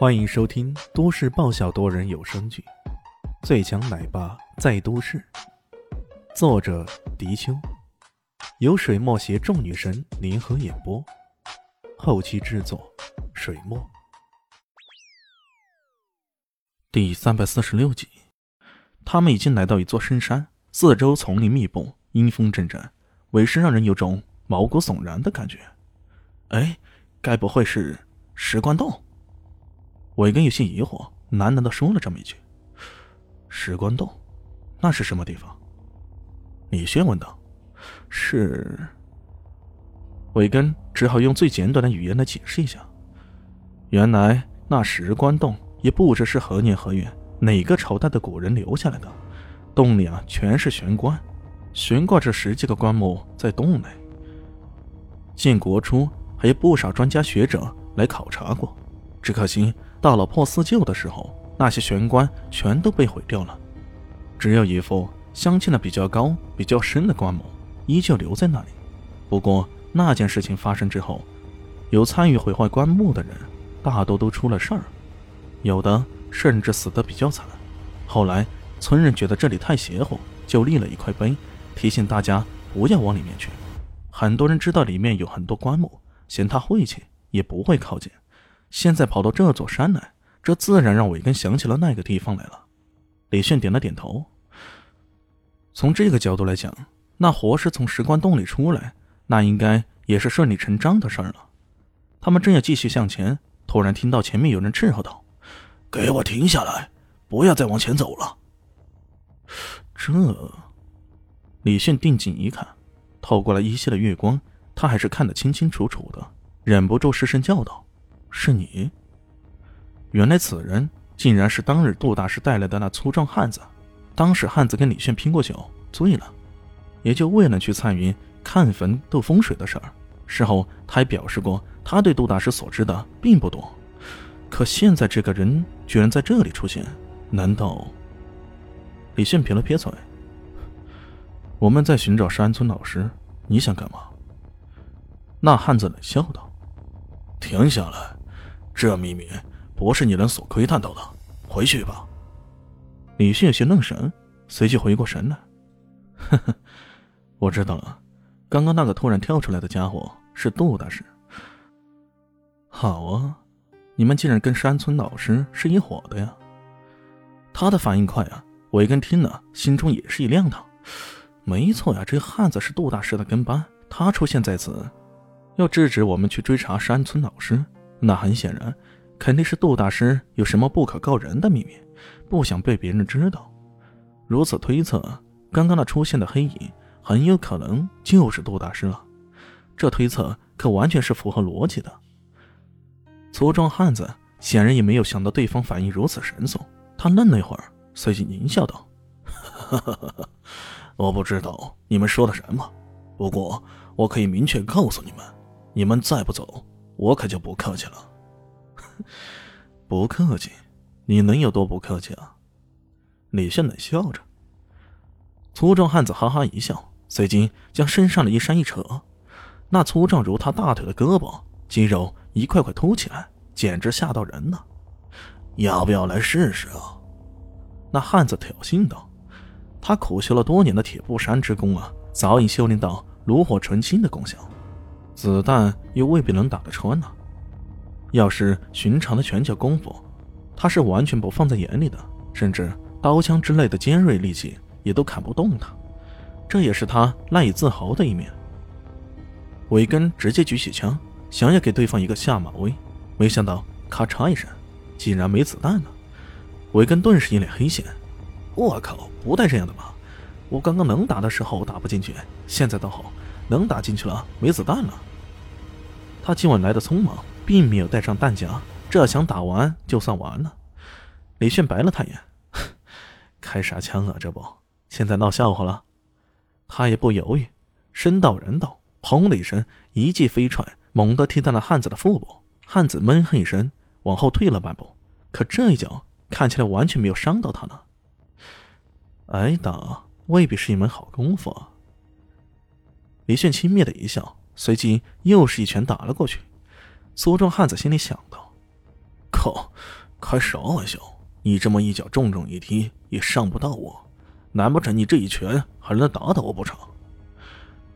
欢迎收听都市爆笑多人有声剧《最强奶爸在都市》，作者：迪秋，由水墨携众女神联合演播，后期制作：水墨。第三百四十六集，他们已经来到一座深山，四周丛林密布，阴风阵阵，委实让人有种毛骨悚然的感觉。哎，该不会是石棺洞？韦根有些疑惑，喃喃的说了这么一句：“石棺洞，那是什么地方？”李轩问道：“是。”韦根只好用最简短的语言来解释一下：“原来那石棺洞也不知是何年何月哪个朝代的古人留下来的，洞里啊全是悬棺，悬挂着十几个棺木在洞内。建国初还有不少专家学者来考察过，只可惜。”到了破四旧的时候，那些玄关全都被毁掉了，只有一副镶嵌的比较高、比较深的棺木依旧留在那里。不过那件事情发生之后，有参与毁坏棺木的人大多都出了事儿，有的甚至死得比较惨。后来村人觉得这里太邪乎，就立了一块碑，提醒大家不要往里面去。很多人知道里面有很多棺木，嫌它晦气，也不会靠近。现在跑到这座山来，这自然让韦根想起了那个地方来了。李炫点了点头。从这个角度来讲，那活尸从石棺洞里出来，那应该也是顺理成章的事儿了。他们正要继续向前，突然听到前面有人斥喝道：“给我停下来，不要再往前走了！”这，李炫定睛一看，透过了依稀的月光，他还是看得清清楚楚的，忍不住失声叫道。是你。原来此人竟然是当日杜大师带来的那粗壮汉子。当时汉子跟李炫拼过酒，醉了，也就为了去参与看坟斗风水的事儿。事后他还表示过，他对杜大师所知的并不多。可现在这个人居然在这里出现，难道？李炫撇了撇嘴：“我们在寻找山村老师，你想干嘛？”那汉子冷笑道：“停下来。”这秘密不是你能所窥探到的，回去吧。李迅有些愣神，随即回过神来。呵呵，我知道了，刚刚那个突然跳出来的家伙是杜大师。好啊，你们竟然跟山村老师是一伙的呀！他的反应快啊，我一根听了心中也是一亮堂。没错呀，这汉子是杜大师的跟班，他出现在此，要制止我们去追查山村老师。那很显然，肯定是杜大师有什么不可告人的秘密，不想被别人知道。如此推测，刚刚那出现的黑影很有可能就是杜大师了。这推测可完全是符合逻辑的。粗壮汉子显然也没有想到对方反应如此神速，他愣了一会儿，随即狞笑道：“ 我不知道你们说的什么，不过我可以明确告诉你们，你们再不走。”我可就不客气了，不客气，你能有多不客气啊？李炫冷笑着。粗壮汉子哈哈一笑，随即将身上的衣衫一扯，那粗壮如他大腿的胳膊肌肉一块块凸起来，简直吓到人了。要不要来试试啊？那汉子挑衅道。他苦修了多年的铁布衫之功啊，早已修炼到炉火纯青的功效。子弹又未必能打得穿呢。要是寻常的拳脚功夫，他是完全不放在眼里的，甚至刀枪之类的尖锐利器也都砍不动他。这也是他赖以自豪的一面。韦根直接举起枪，想要给对方一个下马威，没想到咔嚓一声，竟然没子弹了。韦根顿时一脸黑线：“我靠，不带这样的吧？我刚刚能打的时候打不进去，现在倒好，能打进去了，没子弹了。”他今晚来的匆忙，并没有带上弹夹，这枪打完就算完了。李炫白了他一眼：“ 开啥枪啊？这不，现在闹笑话了？”他也不犹豫，身到人到，砰的一声，一记飞踹，猛地踢在了汉子的腹部。汉子闷哼一声，往后退了半步。可这一脚看起来完全没有伤到他呢。挨打未必是一门好功夫啊。李炫轻蔑的一笑。随即又是一拳打了过去，粗壮汉子心里想到：“靠，开啥玩笑？你这么一脚重重一踢也伤不到我，难不成你这一拳还能打倒我不成？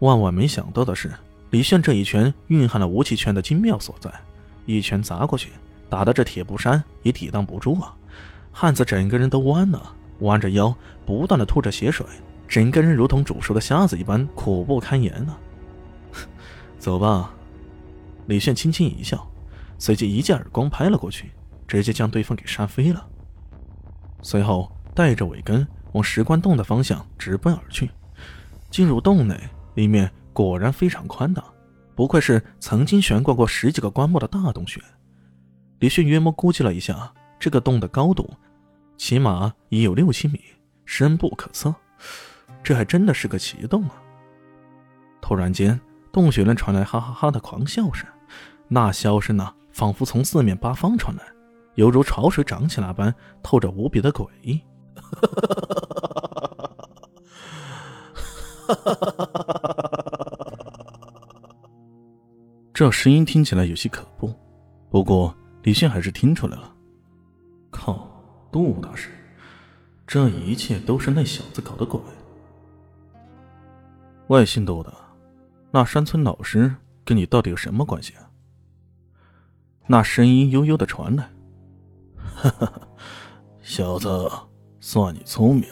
万万没想到的是，李炫这一拳蕴含了无极拳的精妙所在，一拳砸过去，打的这铁布衫也抵挡不住啊！汉子整个人都弯了，弯着腰，不断的吐着血水，整个人如同煮熟的虾子一般苦不堪言呢。走吧，李炫轻轻一笑，随即一记耳光拍了过去，直接将对方给扇飞了。随后带着尾根往石棺洞的方向直奔而去。进入洞内，里面果然非常宽大，不愧是曾经悬挂过十几个棺木的大洞穴。李迅约摸估计了一下，这个洞的高度起码已有六七米，深不可测。这还真的是个奇洞啊！突然间，洞穴内传来哈哈哈的狂笑声，那笑声呢，仿佛从四面八方传来。犹如潮水涨起那般，透着无比的诡异。这声音听起来有些可怖，不过李迅还是听出来了。靠，杜大师，这一切都是那小子搞的鬼。外姓杜的，那山村老师跟你到底有什么关系啊？那声音悠悠的传来。哈哈，小子，算你聪明，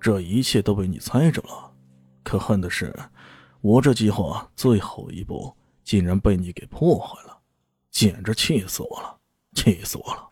这一切都被你猜着了。可恨的是，我这计划最后一步竟然被你给破坏了，简直气死我了！气死我了！